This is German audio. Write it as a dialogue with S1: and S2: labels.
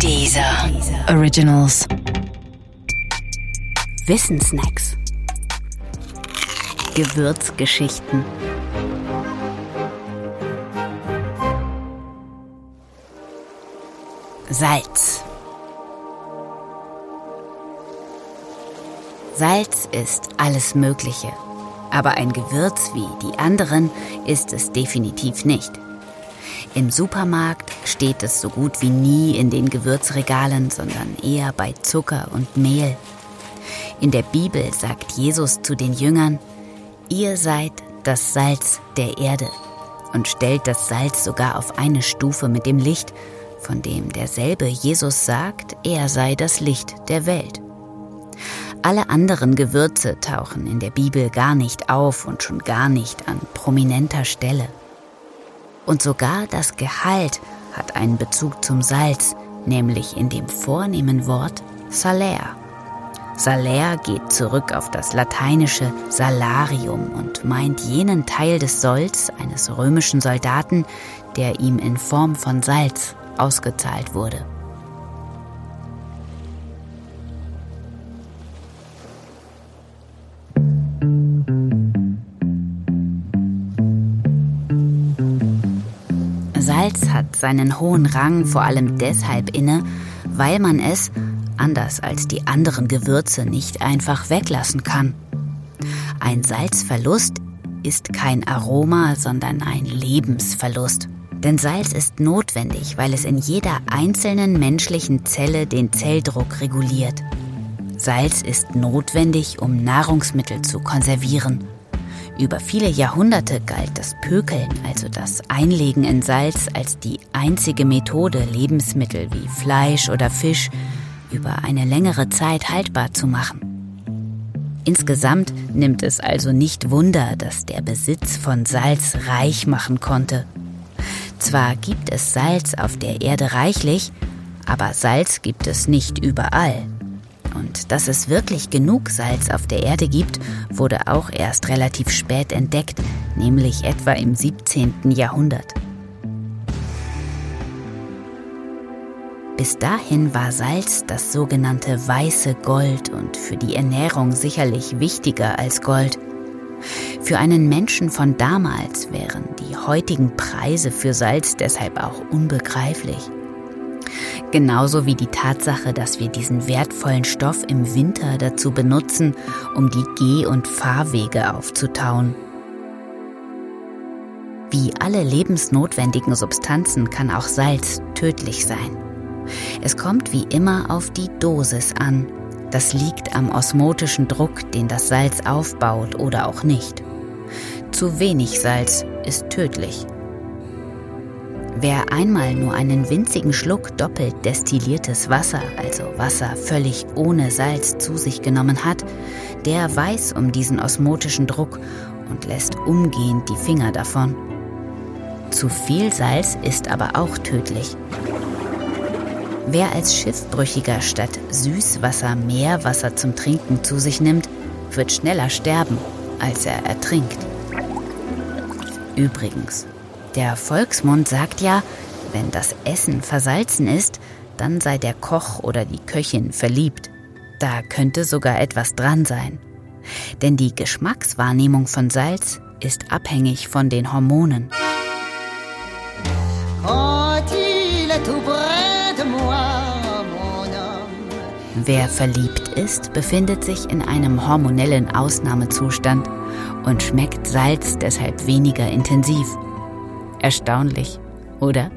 S1: Dieser Originals.
S2: Wissensnacks. Gewürzgeschichten. Salz. Salz ist alles Mögliche, aber ein Gewürz wie die anderen ist es definitiv nicht. Im Supermarkt steht es so gut wie nie in den Gewürzregalen, sondern eher bei Zucker und Mehl. In der Bibel sagt Jesus zu den Jüngern, ihr seid das Salz der Erde und stellt das Salz sogar auf eine Stufe mit dem Licht, von dem derselbe Jesus sagt, er sei das Licht der Welt. Alle anderen Gewürze tauchen in der Bibel gar nicht auf und schon gar nicht an prominenter Stelle. Und sogar das Gehalt hat einen Bezug zum Salz, nämlich in dem vornehmen Wort Salär. Salär geht zurück auf das lateinische Salarium und meint jenen Teil des Solls eines römischen Soldaten, der ihm in Form von Salz ausgezahlt wurde. Salz hat seinen hohen Rang vor allem deshalb inne, weil man es, anders als die anderen Gewürze, nicht einfach weglassen kann. Ein Salzverlust ist kein Aroma, sondern ein Lebensverlust. Denn Salz ist notwendig, weil es in jeder einzelnen menschlichen Zelle den Zelldruck reguliert. Salz ist notwendig, um Nahrungsmittel zu konservieren. Über viele Jahrhunderte galt das Pökeln, also das Einlegen in Salz, als die einzige Methode, Lebensmittel wie Fleisch oder Fisch über eine längere Zeit haltbar zu machen. Insgesamt nimmt es also nicht Wunder, dass der Besitz von Salz reich machen konnte. Zwar gibt es Salz auf der Erde reichlich, aber Salz gibt es nicht überall. Und dass es wirklich genug Salz auf der Erde gibt, wurde auch erst relativ spät entdeckt, nämlich etwa im 17. Jahrhundert. Bis dahin war Salz das sogenannte weiße Gold und für die Ernährung sicherlich wichtiger als Gold. Für einen Menschen von damals wären die heutigen Preise für Salz deshalb auch unbegreiflich. Genauso wie die Tatsache, dass wir diesen wertvollen Stoff im Winter dazu benutzen, um die Geh- und Fahrwege aufzutauen. Wie alle lebensnotwendigen Substanzen kann auch Salz tödlich sein. Es kommt wie immer auf die Dosis an. Das liegt am osmotischen Druck, den das Salz aufbaut oder auch nicht. Zu wenig Salz ist tödlich. Wer einmal nur einen winzigen Schluck doppelt destilliertes Wasser, also Wasser völlig ohne Salz zu sich genommen hat, der weiß um diesen osmotischen Druck und lässt umgehend die Finger davon. Zu viel Salz ist aber auch tödlich. Wer als Schiffbrüchiger statt Süßwasser Meerwasser zum Trinken zu sich nimmt, wird schneller sterben, als er ertrinkt. Übrigens, der Volksmund sagt ja, wenn das Essen versalzen ist, dann sei der Koch oder die Köchin verliebt. Da könnte sogar etwas dran sein. Denn die Geschmackswahrnehmung von Salz ist abhängig von den Hormonen. Wer verliebt ist, befindet sich in einem hormonellen Ausnahmezustand und schmeckt Salz deshalb weniger intensiv. Erstaunlich, oder?